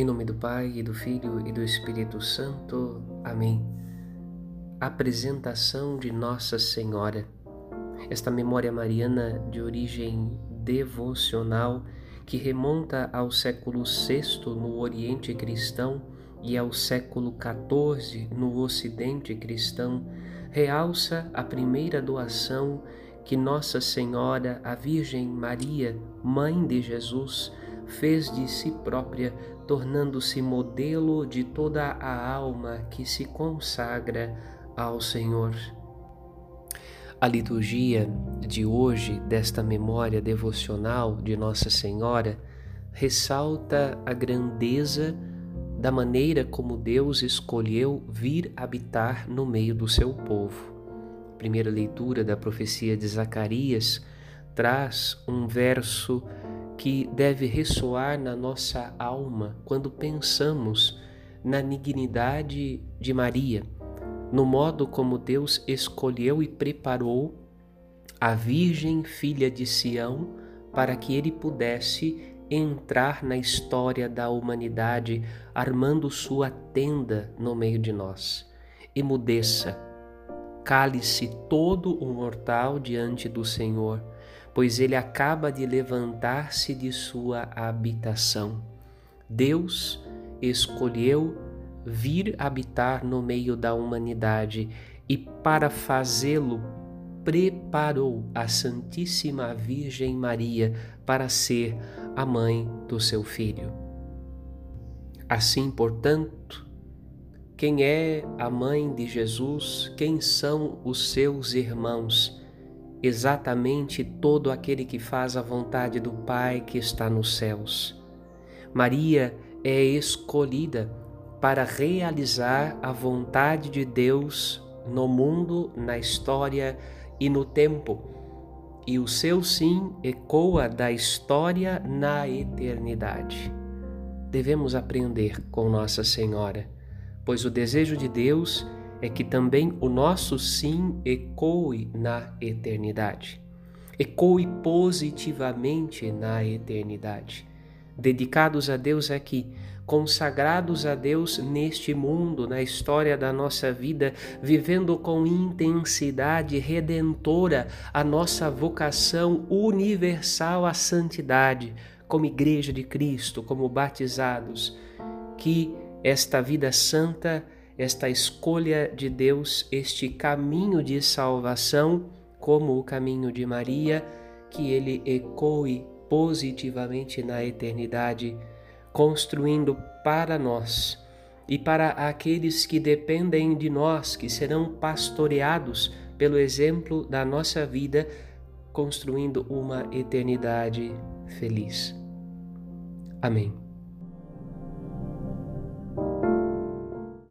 Em nome do Pai, e do Filho e do Espírito Santo. Amém. Apresentação de Nossa Senhora. Esta memória mariana de origem devocional que remonta ao século VI no Oriente Cristão e ao século XIV no Ocidente Cristão, realça a primeira doação que Nossa Senhora, a Virgem Maria, Mãe de Jesus, fez de si própria, tornando-se modelo de toda a alma que se consagra ao Senhor. A liturgia de hoje, desta memória devocional de Nossa Senhora, ressalta a grandeza da maneira como Deus escolheu vir habitar no meio do seu povo. A primeira leitura da profecia de Zacarias traz um verso que deve ressoar na nossa alma quando pensamos na dignidade de Maria, no modo como Deus escolheu e preparou a Virgem Filha de Sião para que ele pudesse entrar na história da humanidade, armando sua tenda no meio de nós. Emudeça, cale-se todo o mortal diante do Senhor, pois ele acaba de levantar-se de sua habitação. Deus escolheu vir habitar no meio da humanidade e, para fazê-lo, preparou a Santíssima Virgem Maria para ser a mãe do seu filho. Assim, portanto, quem é a mãe de Jesus? Quem são os seus irmãos? Exatamente todo aquele que faz a vontade do Pai que está nos céus. Maria é escolhida para realizar a vontade de Deus no mundo, na história e no tempo e o seu sim ecoa da história na eternidade. Devemos aprender com Nossa Senhora, pois o desejo de Deus é que também o nosso sim ecoe na eternidade. Ecoe positivamente na eternidade. Dedicados a Deus aqui, consagrados a Deus neste mundo, na história da nossa vida, vivendo com intensidade redentora a nossa vocação universal à santidade, como Igreja de Cristo, como batizados, que esta vida santa, esta escolha de Deus, este caminho de salvação, como o caminho de Maria, que ele ecoe positivamente na eternidade construindo para nós e para aqueles que dependem de nós, que serão pastoreados pelo exemplo da nossa vida, construindo uma eternidade feliz. Amém.